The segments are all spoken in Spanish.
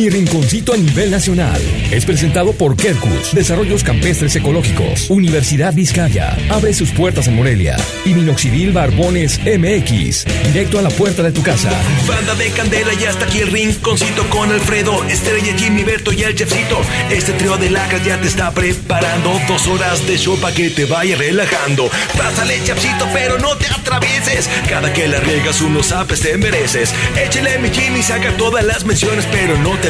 Mi rinconcito a nivel nacional. Es presentado por Kerkus, Desarrollos Campestres Ecológicos, Universidad Vizcaya. Abre sus puertas en Morelia. Y Minoxidil Barbones MX. Directo a la puerta de tu casa. Banda de candela y hasta aquí el rinconcito con Alfredo, Estrella, Jimmy, Berto y el chefcito. Este trío de lacras ya te está preparando dos horas de show que te vaya relajando. Pásale, chefcito, pero no te atravieses. Cada que la riegas unos apes te mereces. Échale mi Jimmy, saca todas las menciones, pero no te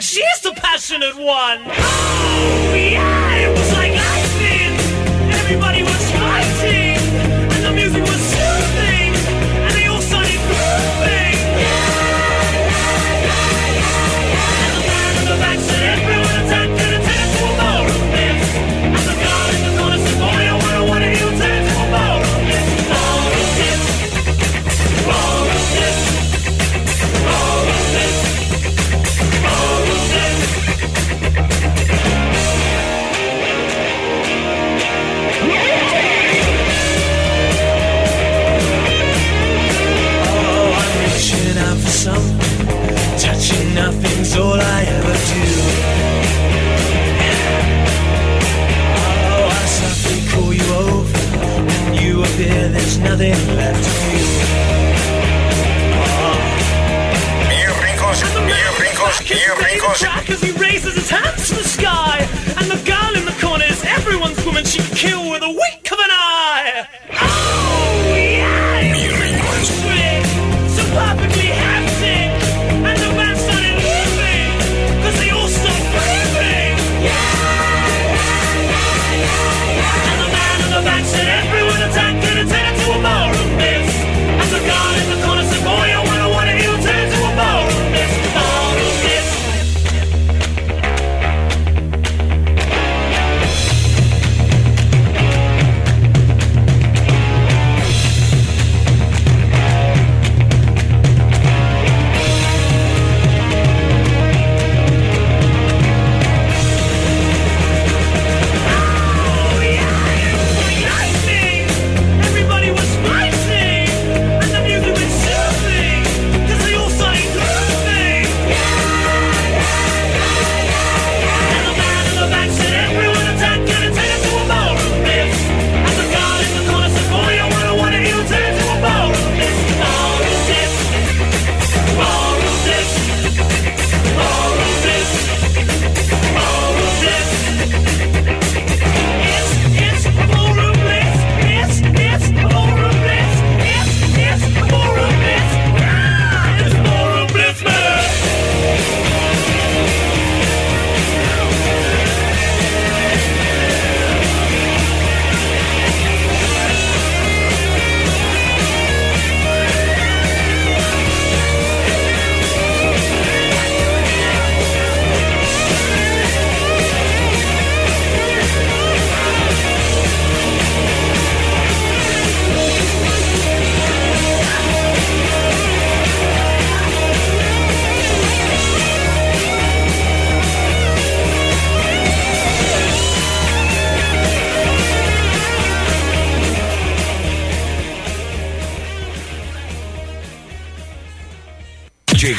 She's the passionate one. Oh, yeah, it was like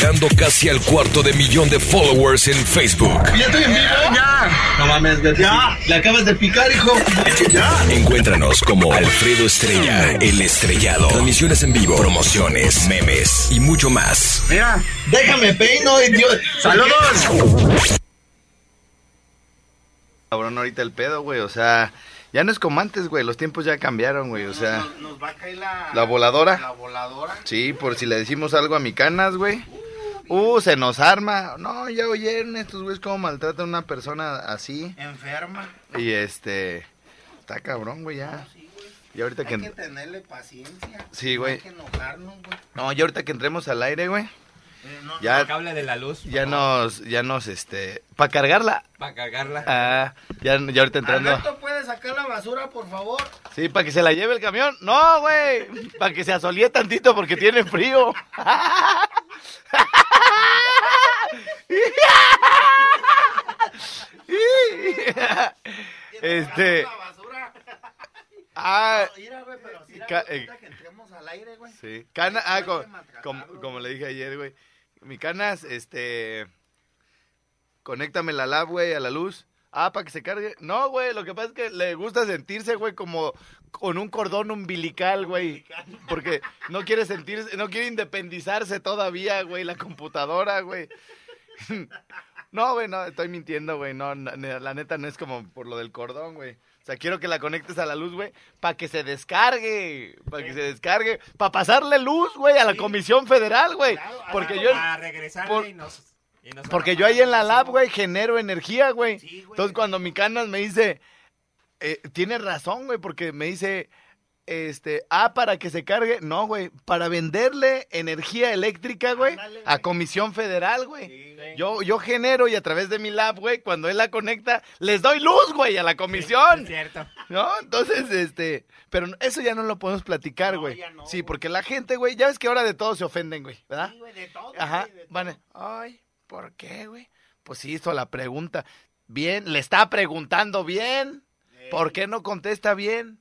llegando casi al cuarto de millón de followers en Facebook. ¿Ya estoy en vivo? Ya. No mames. Ya. Le acabas de picar, hijo. Ya. Encuéntranos como Alfredo Estrella, el estrellado. Transmisiones en vivo, promociones, memes y mucho más. Mira, déjame peino, idiota. ¡Saludos! Cabrón, ahorita el pedo, güey. O sea, ya no es como antes, güey. Los tiempos ya cambiaron, güey. O sea, Nos, nos va a caer la... ¿La voladora? La voladora. sí, por si le decimos algo a mi canas, güey. Uh, se nos arma. No, ya oyeron estos güeyes cómo maltratan a una persona así. Enferma. Y este. Está cabrón, güey, ya. Y ahorita Hay que. que tenerle paciencia. Sí, No güey. Hay que enojarnos, güey. No, ya ahorita que entremos al aire, güey. Eh, no, Ya, cable de la luz. ya nos. Ya nos, este. Para cargarla. Para cargarla. Ah, ya, ya ahorita entrando. Alberto, ¿puedes sacar la basura, por favor? Sí, para que se la lleve el camión. No, güey. Para que se asolie tantito porque tiene frío. Este. La basura. Ah, Mira, güey, pero sí, Ca- ahorita eh, que entremos al aire, güey. sí. Cana, ah, como, como güey. le dije ayer, güey. Mi canas, este. Conéctame la lab, güey, a la luz. Ah, para que se cargue. No, güey, lo que pasa es que le gusta sentirse, güey, como con un cordón umbilical, güey. Porque no quiere sentirse, no quiere independizarse todavía, güey, la computadora, güey. No, güey, no, estoy mintiendo, güey. No, no, la neta no es como por lo del cordón, güey. O sea, quiero que la conectes a la luz, güey, para que se descargue, para que se descargue, para pasarle luz, güey, a la Comisión Federal, güey. Claro, Porque yo, Para regresarle por- y nos... y nos porque yo ahí en la lab, güey, genero energía, güey. Sí, güey. Entonces cuando mi canas me dice, eh, tiene razón, güey, porque me dice, este, ah, para que se cargue, no, güey, para venderle energía eléctrica, güey, Ándale, a güey. Comisión Federal, güey. Sí, güey. Yo, yo genero y a través de mi lab, güey, cuando él la conecta, les doy luz, güey, a la comisión. Es cierto. ¿No? Entonces, este, pero eso ya no lo podemos platicar, No, güey. no, sí, porque la gente, güey, ya ves que ahora de todo se ofenden, güey, ¿verdad? Sí, güey, de todo, Ajá, de todo. van, a- ay, ¿por qué, güey? Pues sí hizo la pregunta. Bien, le está preguntando bien. ¿Por qué no contesta bien?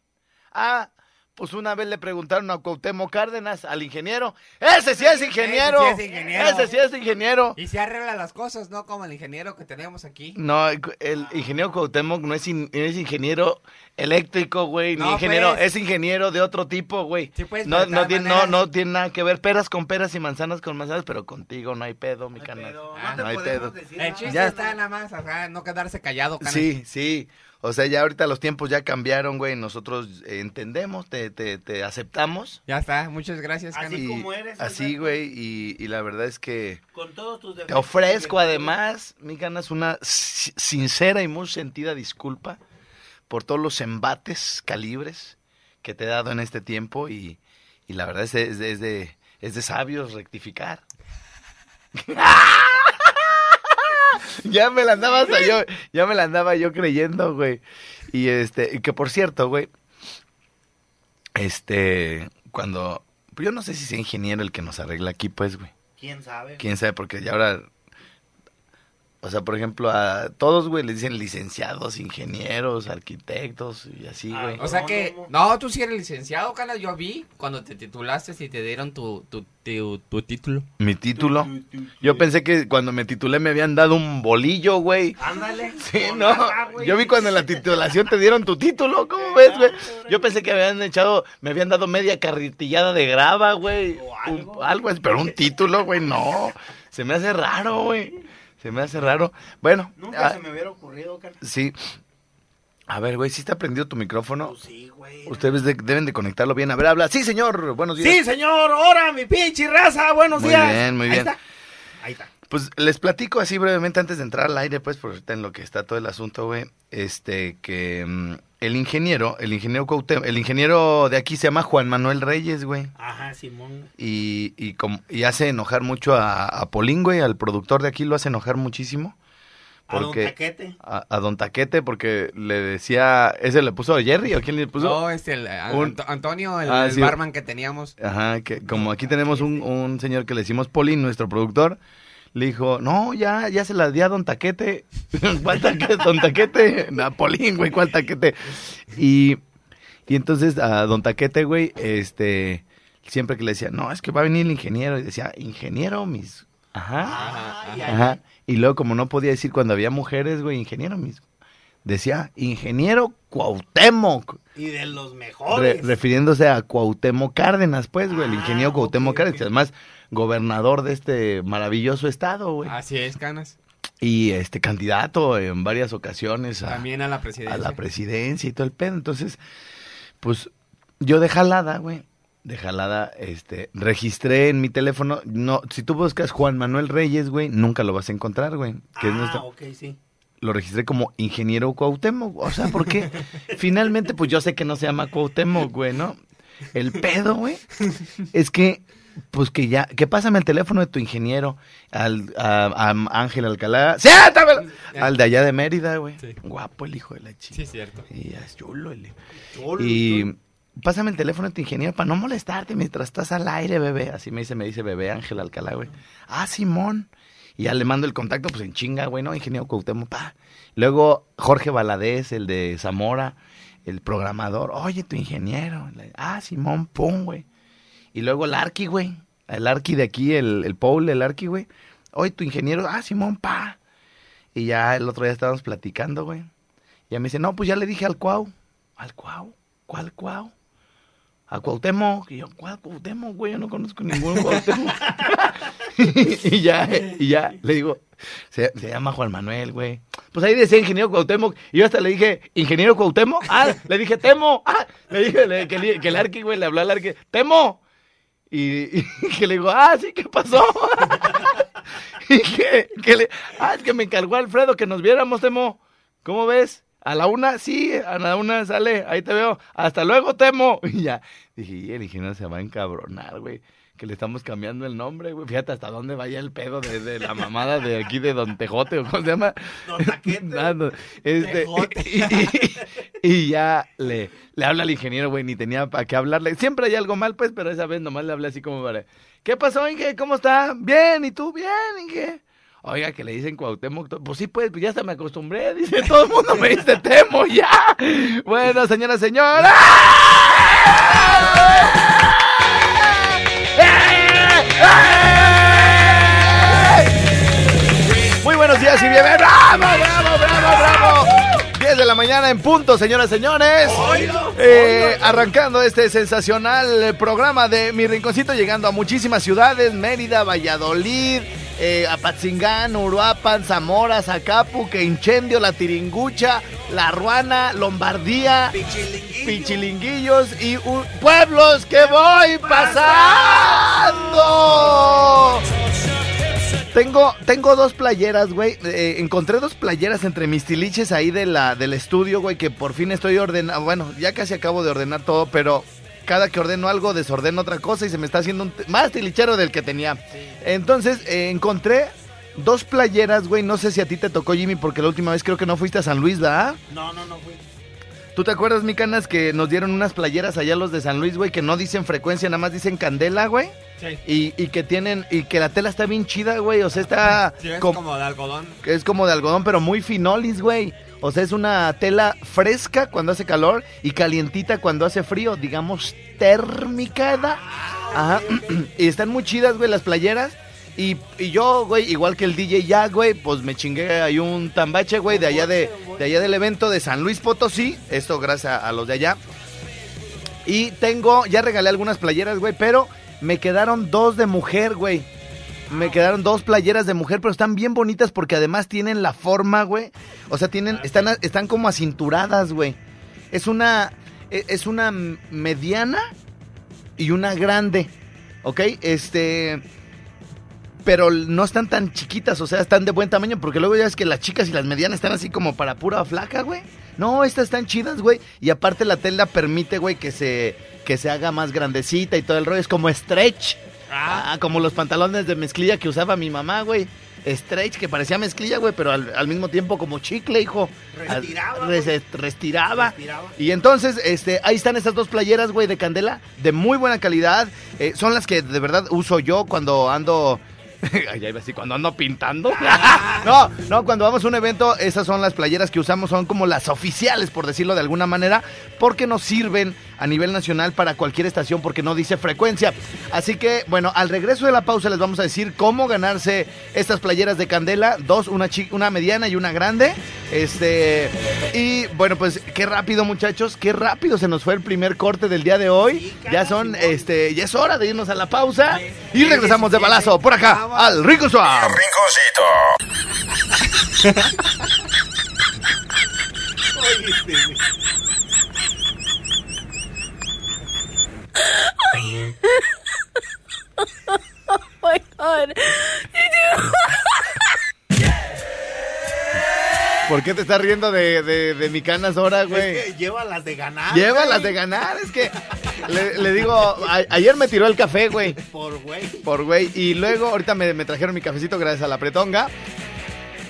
Ah, pues una vez le preguntaron a Cuauhtémoc Cárdenas, al ingeniero. ¡Ese sí es ingeniero! Ese sí es ingeniero. ¡Ese sí es ingeniero! Y se arregla las cosas, ¿no? Como el ingeniero que tenemos aquí. No, el ingeniero Cuauhtémoc no es, in- es ingeniero eléctrico, güey, ni No, ingeniero, pues. es ingeniero de otro tipo, güey. Sí, pues, no, no, tiene, no, no nada que ver, peras con peras y manzanas con manzanas, pero contigo no hay pedo, mi No hay canal. pedo, Ah, te no hay podemos pedo. decir El chiste Ya está nada más, o sea, no quedarse callado, canas. Sí, sí. O sea, ya ahorita los tiempos ya cambiaron, güey. Nosotros entendemos, te, te, te aceptamos. Ya está, muchas gracias, Así canas. y, como eres, Así, güey. Y, y la verdad es que Con todos tus te ofrezco además, mi ganas, una si- sincera y muy sentida disculpa por todos los embates, calibres que te he dado en este tiempo. Y, y la verdad es de, es de, es de, es de sabios rectificar. ya me la andaba hasta yo, ya me la andaba yo creyendo, güey. Y este, que por cierto, güey, este, cuando, pues yo no sé si sea ingeniero el que nos arregla aquí, pues, güey. ¿Quién sabe? Quién sabe, porque ya ahora, o sea, por ejemplo, a todos, güey, les dicen licenciados, ingenieros, arquitectos y así, Ah, güey. O sea No, que, no, no, tú sí eres licenciado, canas. Yo vi cuando te titulaste y te dieron tu, tu, tu, tu título. Mi título. Yo pensé que cuando me titulé me habían dado un bolillo, güey. Ándale. Sí, no. nada. Yo vi cuando en la titulación te dieron tu título, ¿cómo ves, güey? Yo pensé que habían echado, me habían dado media carretillada de grava, güey. O Un- algo. Algo, pero un título, güey, no. Se me hace raro, güey. Se me hace raro. Bueno, Nunca ah, se me hubiera ocurrido, carnal. sí. A ver, güey, ¿sí está prendido tu micrófono? Pues sí, güey. Ustedes de- deben de conectarlo bien. A ver, habla. Sí, señor. Buenos días. Sí, señor. Ahora, mi pinche raza. Buenos Muy días. bien, muy Ahí bien. está. Ahí está. Pues les platico así brevemente antes de entrar al aire, pues, por ahorita en lo que está todo el asunto, güey. Este, que mm, el ingeniero, el ingeniero Cuauhtémoc- el ingeniero de aquí se llama Juan Manuel Reyes, güey. Ajá, Simón. Y, y, com- y hace enojar mucho a, a Polín, güey, al productor de aquí lo hace enojar muchísimo. A don Porque, Taquete. a, a Don Taquete, porque le decía, ¿ese le puso a Jerry o quién le puso? No, este, el, a- Un- Anto- Antonio, el, Ah, el sí. barman que teníamos. Ajá, que como aquí tenemos un, un señor que le decimos Polín, nuestro productor, le dijo, no, ya, ya se la di a Don Taquete. ¿Cuál taquete? Don Taquete. No, Polín, güey, ¿cuál taquete? Y, y entonces a Don Taquete, güey, este, siempre que le decía, no, es que va a venir el ingeniero, y decía, ingeniero, mis Ajá. Ajá, ajá. Ajá. Y luego, como no podía decir cuando había mujeres, güey, ingeniero mismo. Decía, ingeniero Cuauhtémoc. Y de los Re- mejores. refiriéndose a Cuauhtémoc Cárdenas, pues, güey, el Ah, ingeniero Cuauhtémoc Cárdenas, que además gobernador de este maravilloso estado, güey. Así es, Canas. Y este candidato en varias ocasiones a, También a la a presidencia. la presidencia y todo el pedo. Entonces, pues, yo de jalada, güey, de jalada, este, registré en mi teléfono, no, si tú buscas Juan Manuel Reyes, güey, nunca lo vas a encontrar, güey. Que es ah, nuestro- ok, sí. lo registré como ingeniero Cuauhtémoc. O sea, porque finalmente, pues yo sé que no se llama Cuauhtémoc, güey, ¿no? El pedo, güey, es que, pues que ya, que pásame el teléfono de tu ingeniero, al, a, a Ángel Alcalá, ¡siéntamelo! Al de allá de Mérida, güey. Sí. Guapo el hijo de la chica. Sí, es cierto. Y ya es chulo el Cholo, Y pásame el teléfono de tu ingeniero para no molestarte mientras estás al aire, bebé. Así me dice, me dice bebé Ángel Alcalá, güey. Ah, Simón. Y ya le mando el contacto, pues en chinga, güey, ¿no? Ingeniero Cuauhtémoc, pa. Luego Jorge Valadez, el de Zamora, el programador. Oye, tu ingeniero. Ah, Simón, pum, güey. Y luego el Arqui, güey. El Arqui de aquí, el, el Paul, el Arqui, güey. Oye, tu ingeniero. Ah, Simón, pa. Y ya el otro día estábamos platicando, güey. Y ya me dice, no, pues ya le dije al Cuau. ¿Al Cuau? ¿Cuál Cuau? A Cuauhtémoc. Y yo, ¿cuál Cuauhtémoc, güey? Yo no conozco ningún Cuauhtémoc. y ya, y ya, le digo, se, se llama Juan Manuel, güey. Pues ahí decía ingeniero Cuauhtémoc. Y yo hasta le dije, ¿ingeniero Cuauhtémoc? Ah, le dije, Temo. Ah, le dije que, que el Arqui, güey, le habló al Arqui, Temo. Y, y que le digo, ah, sí, ¿qué pasó? y que, que le, ah, es que me encargó Alfredo que nos viéramos, Temo. ¿Cómo ves? A la una, sí, a la una sale, ahí te veo. Hasta luego, Temo. Y ya, dije, y el ingeniero se va a encabronar, güey. Que le estamos cambiando el nombre, güey. Fíjate hasta dónde vaya el pedo de, de la mamada de aquí de Don Tejote, o cómo se llama. Don Taquete. Ah, no, este, y, y- y ya le, le habla al ingeniero, güey, ni tenía para qué hablarle. Siempre hay algo mal, pues, pero esa vez nomás le hablé así como para... ¿Qué pasó, Inge? ¿Cómo está? Bien, ¿y tú? Bien, Inge. Oiga, que le dicen Cuauhtémoc. Pues sí, pues, pues ya hasta me acostumbré. Dice, todo el mundo me dice Temo ya. Bueno, señora, señora. Muy buenos días y bienvenidos. ¡Bravo, bravo, bravo, bravo! 10 de la mañana en punto, señoras y señores. Eh, arrancando este sensacional programa de Mi Rinconcito, llegando a muchísimas ciudades: Mérida, Valladolid, eh, Apatzingán, Uruapan, Zamora, Zacapu, que Incendio, La Tiringucha, La Ruana, Lombardía, Pichilinguillos y pueblos que voy pasando. Tengo, tengo dos playeras, güey. Eh, encontré dos playeras entre mis tiliches ahí de la, del estudio, güey, que por fin estoy ordenando. Bueno, ya casi acabo de ordenar todo, pero cada que ordeno algo desordeno otra cosa y se me está haciendo un más tilichero del que tenía. Entonces, eh, encontré dos playeras, güey. No sé si a ti te tocó, Jimmy, porque la última vez creo que no fuiste a San Luis, ¿verdad? No, no, no fui. ¿Tú te acuerdas, mi canas, que nos dieron unas playeras allá los de San Luis, güey, que no dicen frecuencia, nada más dicen candela, güey? Sí. Y, y que tienen, y que la tela está bien chida, güey. O sea, está Sí, es com- como de algodón. es como de algodón, pero muy finolis, güey. O sea, es una tela fresca cuando hace calor y calientita cuando hace frío, digamos térmica, ¿da? Ajá. y están muy chidas, güey, las playeras. Y, y yo, güey, igual que el DJ Jack, güey, pues me chingué ahí un tambache, güey, de allá de, de allá del evento de San Luis Potosí. Esto gracias a, a los de allá. Y tengo, ya regalé algunas playeras, güey, pero me quedaron dos de mujer, güey. Me quedaron dos playeras de mujer, pero están bien bonitas porque además tienen la forma, güey. O sea, tienen, están, a- están como acinturadas, güey. Es una, e- es una mediana y una grande, ¿ok? Este, pero no están tan chiquitas, o sea, están de buen tamaño, porque luego ya es que las chicas y las medianas están así como para pura flaca, güey. No, estas están chidas, güey. Y aparte la tela permite, güey, que se, que se haga más grandecita y todo el rollo. Es como stretch. Ah, como los pantalones de mezclilla que usaba mi mamá, güey. Stretch, que parecía mezclilla, güey, pero al, al mismo tiempo como chicle, hijo. Restiraba, Al- res- restiraba. Respiraba. Y entonces, este, ahí están estas dos playeras, güey, de candela, de muy buena calidad. Eh, son las que de verdad uso yo cuando ando Ya iba así, cuando ando pintando. no, no, cuando vamos a un evento, esas son las playeras que usamos, son como las oficiales, por decirlo de alguna manera, porque nos sirven a nivel nacional para cualquier estación, porque no dice frecuencia. Así que, bueno, al regreso de la pausa les vamos a decir cómo ganarse estas playeras de Candela, dos, una, una mediana y una grande. Este, y bueno, pues qué rápido, muchachos, qué rápido se nos fue el primer corte del día de hoy. Ya son, este, ya es hora de irnos a la pausa y regresamos de balazo por acá al Rico Swap. Rinconcito. Oh my god. ¿Por qué te estás riendo de, de, de mi canas ahora, güey? Es que lleva las de ganar. Llévalas güey. de ganar, es que le, le digo, a- ayer me tiró el café, güey. Por güey. Por güey. Y luego, ahorita me, me trajeron mi cafecito gracias a la pretonga.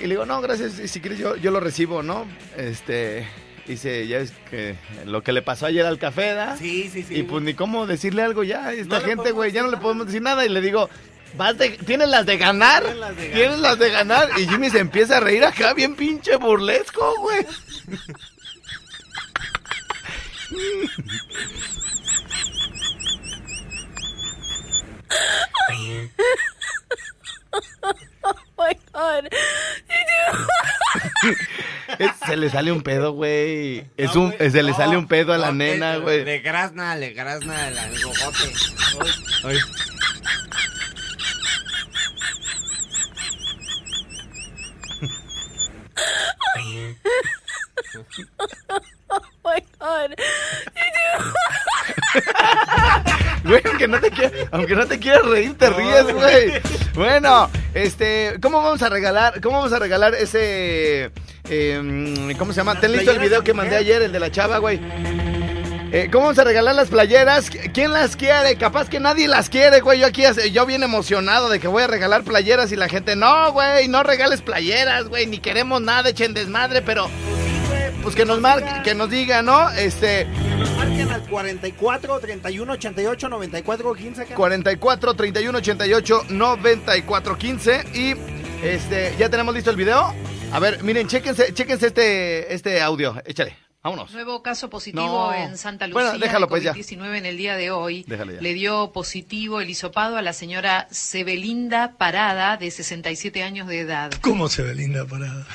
Y le digo, no, gracias, si quieres yo, yo lo recibo, ¿no? Este, dice, ya es que lo que le pasó ayer al café, ¿da? Sí, sí, sí. y pues ni cómo decirle algo ya a esta No gente, güey, ya no le podemos decir nada. Y le digo, vas de, ¿tienes las de ganar? Tienes las de ¿Tienes las de ganar? Y Jimmy se empieza a reír acá bien pinche burlesco, güey. Oh my god. Se le sale un pedo, güey. Es un, se le sale un pedo a la nena, güey. Le grazna, le grazna el, el gogote. Aunque no te quieras reír, te ríes, güey. Bueno, este, ¿cómo vamos a regalar, cómo vamos a regalar ese, eh, ¿cómo se llama? Ten listo el video de que mandé ayer, el de la chava, güey. Eh, ¿Cómo vamos a regalar las playeras? ¿Quién las quiere? Capaz que nadie las quiere, güey. Yo aquí, yo bien emocionado de que voy a regalar playeras y la gente, no, güey, no regales playeras, güey, ni queremos nada, echen desmadre, pero, pues que nos marque, que nos diga, ¿no? Este, Nos marquen al 44 31 88 94 15. acá. 44 31 88 94 15 y este ya tenemos listo el video. A ver, miren, chéquense, chéquense este este audio. Échale. Vámonos. Nuevo caso positivo No. en Santa Lucía Bueno, déjalo, pues, ya. COVID-19 en el día de hoy. Déjalo ya. Le dio positivo el hisopado a la señora Sebelinda Parada, de 67 años de edad. ¿Cómo se ve linda parada?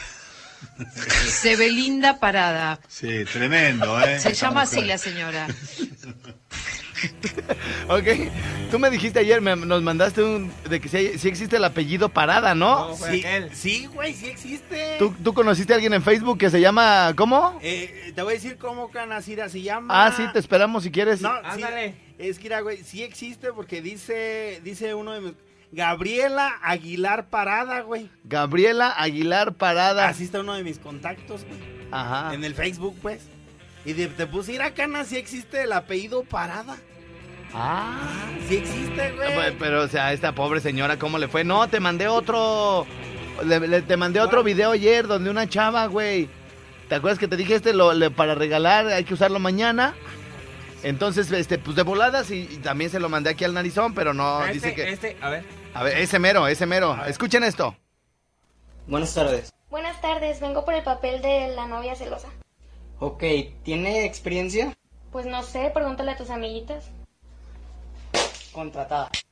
Sebelinda Parada. Sí, tremendo, ¿eh? Se llama así la señora. Ok. Tú me dijiste ayer, me- nos mandaste un de que si, si existe el apellido Parada, ¿no? Sí, sí, güey, sí existe. ¿Tú, tú conociste a alguien en Facebook que se llama ¿cómo? Eh, te voy a decir cómo Canacira se llama. Ah, sí, te esperamos si quieres. No, sí, es que, mira, güey, sí existe porque dice, dice uno de mis... Gabriela Aguilar Parada, güey. Gabriela Aguilar Parada. Así está uno de mis contactos, güey. Ajá. En el Facebook, pues. Y de- te puse ir a Cana, sí existe el apellido Parada. Ah. Sí existe, güey. Pero, o sea, esta pobre señora, ¿cómo le fue? No, te mandé otro. le- le- te mandé otro video ayer donde una chava, güey. ¿Te acuerdas que te dije este lo, le- para regalar hay que usarlo mañana? Entonces, este, pues de voladas y, y también se lo mandé aquí al narizón, pero no, Este, dice que. este, a ver. A ver, ese mero, ese mero. Escuchen esto. Buenas tardes. Buenas tardes, vengo por el papel de la novia celosa. Ok, ¿tiene experiencia? Pues no sé, pregúntale a tus amiguitas. Contratada.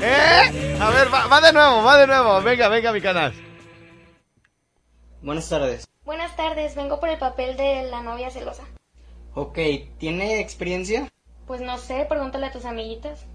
¿Eh? A ver, va, va de nuevo, va de nuevo. Venga, venga, mi canal. Buenas tardes. Buenas tardes, vengo por el papel de la novia celosa. Ok, ¿tiene experiencia? Pues no sé, pregúntale a tus amiguitas.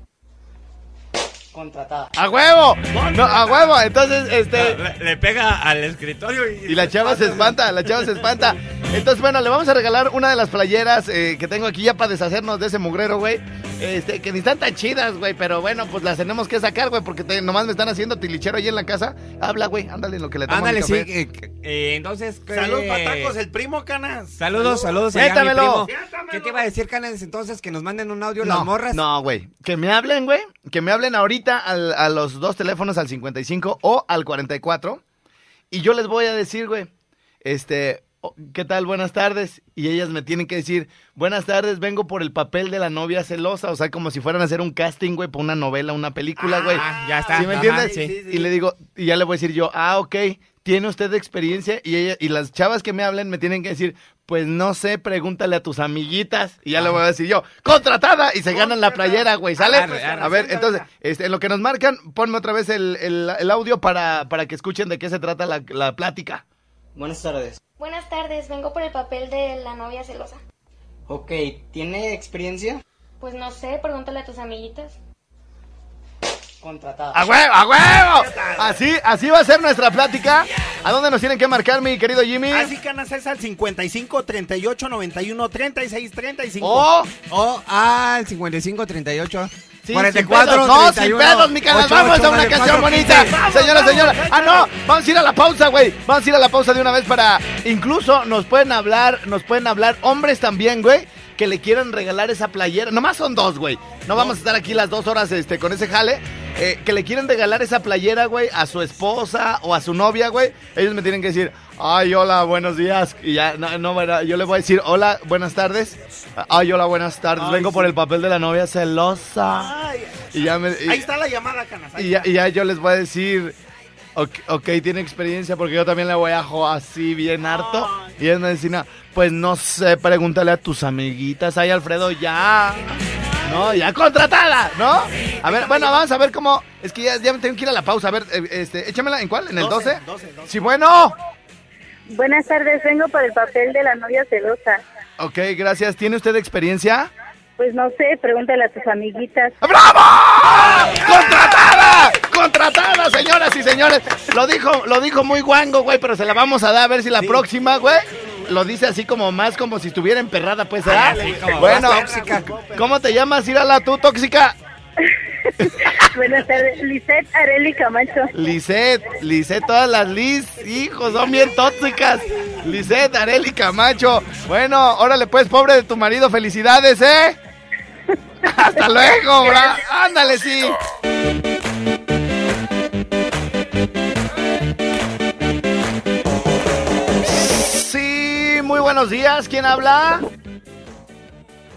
Contratada. ¡A huevo! No, a huevo. Entonces, este. Le, le pega al escritorio y... Y la chava se espanta, la chava se espanta. Entonces, bueno, le vamos a regalar una de las playeras eh, que tengo aquí ya para deshacernos de ese mugrero, güey. Este, que ni están tan chidas, güey, pero bueno, pues las tenemos que sacar, güey, porque te- nomás me están haciendo tilichero ahí en la casa. Habla, güey, ándale en lo que le tomo Ándale, mi sí. eh, eh, entonces... ¿qué- Saludos, patacos, el primo Canas. Saludos, saludos allá, mi Siéntamelo. primo. ¿Qué te iba a decir, Canes, entonces? Que nos manden un audio No, las morras. No, güey. Que me hablen, güey. Que me hablen ahorita al- a los dos teléfonos, al 55 o al 44. Y yo les voy a decir, güey. Este, "Oh, ¿qué tal? Buenas tardes. Y ellas me tienen que decir, buenas tardes, vengo por el papel de la novia celosa. O sea, como si fueran a hacer un casting, güey, para una novela, una película, güey. Ah, ya está. ¿Sí me entiendes? sí. Sí, sí. Y le digo, y ya le voy a decir yo, ah, ok, ¿tiene usted experiencia? Y ella, y las chavas que me hablen me tienen que decir, pues no sé, pregúntale a tus amiguitas. Y ya le voy a decir yo, contratada, y se ganan la playera, güey, ¿sale? Arre, arre. A ver, entonces, este, en lo que nos marcan, ponme otra vez el, el- el audio para, para que escuchen de qué se trata la, la plática. Buenas tardes. Buenas tardes, vengo por el papel de la novia celosa. Ok, ¿tiene experiencia? Pues no sé, pregúntale a tus amiguitas. Contratada. ¡A huevo, a huevo! Así, así va a ser nuestra plática. ¿A dónde nos tienen que marcar, mi querido Jimmy? Así canas es al 55 38 91 36 35. ¡Oh! O al 55 38 Sí, 44 sin pedos, no, sin 31, pedos, mi canal. 8, Vamos a 8, una 94, canción bonita. 15. Señora, señora. Ah, no. Vamos a ir a la pausa, güey. Vamos a ir a la pausa de una vez para. Incluso nos pueden hablar, nos pueden hablar hombres también, güey. Que le quieran regalar esa playera. Nomás son dos, güey. No vamos a estar aquí las dos horas este, con ese jale. Eh, que le quieren regalar esa playera, güey, a su esposa o a su novia, güey. Ellos me tienen que decir, ay, hola, buenos días. Y ya, no, no, bueno, yo le voy a decir, hola, buenas tardes. Ay, hola, buenas tardes. Ay, Vengo sí. por el papel de la novia celosa. Ay, Y ya me. y- ahí está la llamada, canas. y ya, y ya yo les voy a decir, ok, ok, tiene experiencia porque yo también le voy a jo así bien harto. Y ellos me decían, pues no sé, pregúntale a tus amiguitas. Ay, Alfredo, ya. No, ya contratada, ¿no? A ver, bueno, vamos a ver cómo. Es que ya, tengo que ir a la pausa. A ver, eh, este, échamela, ¿en cuál? ¿En el 12? 12, 12. Sí, bueno. Buenas tardes, vengo por el papel de la novia celosa. Ok, gracias. ¿Tiene usted experiencia? Pues no sé, pregúntale a tus amiguitas. ¡Bravo! ¡Contratada! ¡Contratada, señoras y señores! Lo dijo, lo dijo muy guango, güey, pero se la vamos a dar a ver si la próxima, güey, lo dice así como más como si estuviera emperrada, pues, ¿verdad? sí, como bueno, tóxica. ¿cómo te llamas, Irala, tú, tóxica? Buenas tardes, Lisette Areli Camacho. Lisette, Lisette, todas las Liz, hijos, son bien tóxicas. Lisette, Areli Camacho. Bueno, órale, pues, pobre de tu marido, felicidades, ¿eh? Hasta luego, bra. Ándale, sí. Buenos días. ¿Quién habla?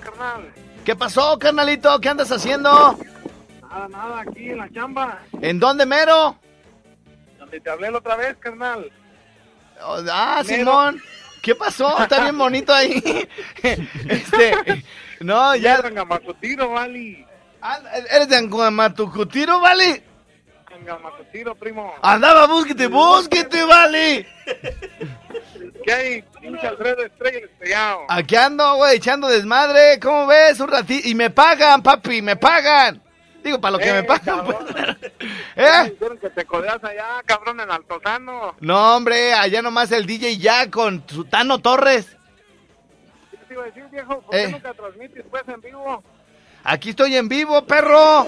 Carnal, ¿Qué pasó, carnalito? ¿Qué andas haciendo? nada, nada, aquí en la chamba. ¿En dónde, mero? Donde te hablé la otra vez, carnal. Oh, Ah, Mero. Simón. ¿Qué pasó? Está bien bonito ahí. Este, no, ya. Angamacutiro, vale. Anda, ¿Eres de Anguamatucutiro, vale? Angamacutiro, primo. Andaba, búsquete, búsquete, vale. ¿Qué hay? Aquí ando, güey, echando desmadre. ¿Cómo ves? Un ratito. Y me pagan, papi, me pagan. Digo, para lo que me pagan. pues. ¿Eh? Dijeron que te codeas allá, cabrón, en Altozano. No, hombre, allá nomás el DJ ya con su Tano Torres. ¿Qué te iba a decir, viejo? ¿Por Eh. qué nunca transmites, pues, en vivo? Aquí estoy en vivo, perro.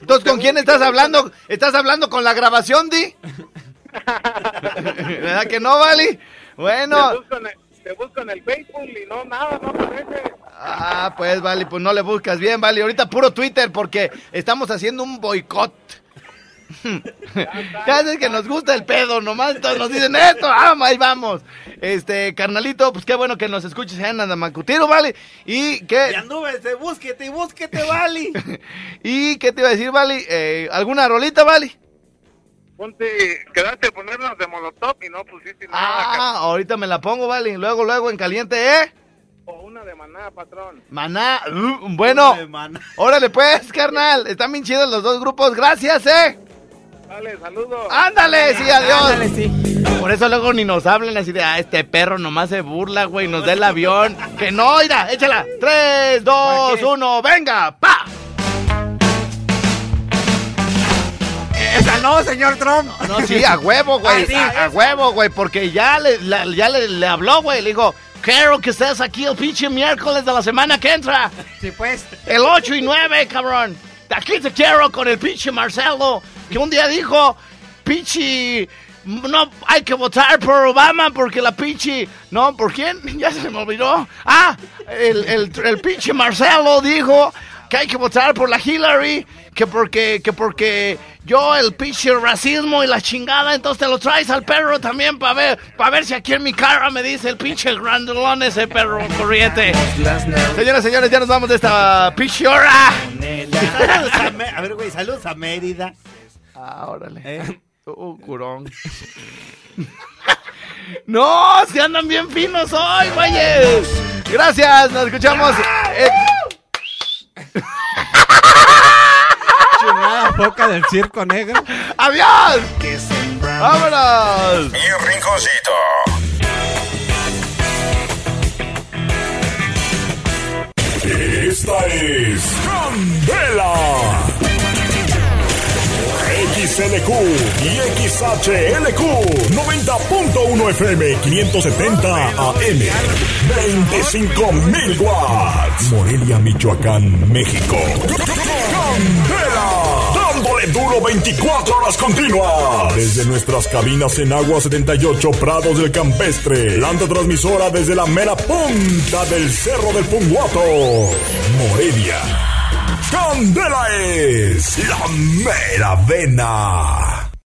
Entonces, ¿con quién estás hablando? ¿Estás hablando con la grabación, Di? ¿Verdad que no, Vali? Bueno. Te busco, en el, te busco en el Facebook y no, nada, no aparece. Ah, pues, Vali, pues no le buscas bien, Vali. Ahorita puro Twitter porque estamos haciendo un boicot. Ya sabes que nos gusta el pedo, nomás todos nos dicen esto, ah, ahí vamos. Este, carnalito, pues qué bueno que nos escuches en Andamacutiro, ¿vale? Y Y qué, anduve, búsquete, búsquete, Vali. y qué te iba a decir, Vali, eh, ¿alguna rolita, Vali? Ponte, quedaste a ponerlas de Molotov y no pusiste nada. Ah, ahorita me la pongo, Vali, luego, luego en caliente, ¿eh? O una de maná, patrón. Maná, uh, bueno, Ay, mana. órale pues, carnal, están bien chidos los dos grupos, gracias, ¿eh? Dale, saludos. Ándale, sí, adiós. Ándale, sí. Por eso luego ni nos hablen así de, ah, este perro nomás se burla, güey, nos da el avión. Que no, mira, échala. 3, 2, 1, venga, pa. Esa no, señor Trump. No, sí, a huevo, güey. Ah, sí. a, a huevo, güey, porque ya le, la- ya le, le habló, güey. Le dijo, quiero que estés aquí el pinche miércoles de la semana que entra. Sí, pues. El 8 y 9, cabrón. Aquí te quiero con el pinche Marcelo, que un día dijo, pinche, no hay que votar por Obama porque la pinche, no, ¿por quién? Ya se me olvidó. Ah, el, el, el pinche Marcelo dijo, que hay que votar por la Hillary, que porque, que porque yo el pinche racismo y la chingada, entonces te lo traes al perro también para ver, para ver si aquí en mi cara me dice el pinche grandolón ese perro corriente. Señoras, señores, ya nos vamos de esta pinche hora. A, ver, güey, saludos a Mérida. Ah, órale. ¿Eh? Uh, curón. no, se andan bien finos hoy, güeyes. Gracias, nos escuchamos. Foca del circo negro. ¡Adiós! ¡Vámonos! Mi rinconcito. Esta es Candela. XLQ y XHLQ 90.1 FM 570 AM 25.000 watts Morelia, Michoacán, México Candela duro 24 horas continuas. Desde nuestras cabinas en Agua 78 Prados del Campestre. Planta transmisora desde la mera punta del Cerro del Punguato. Morelia. Candela es la mera vena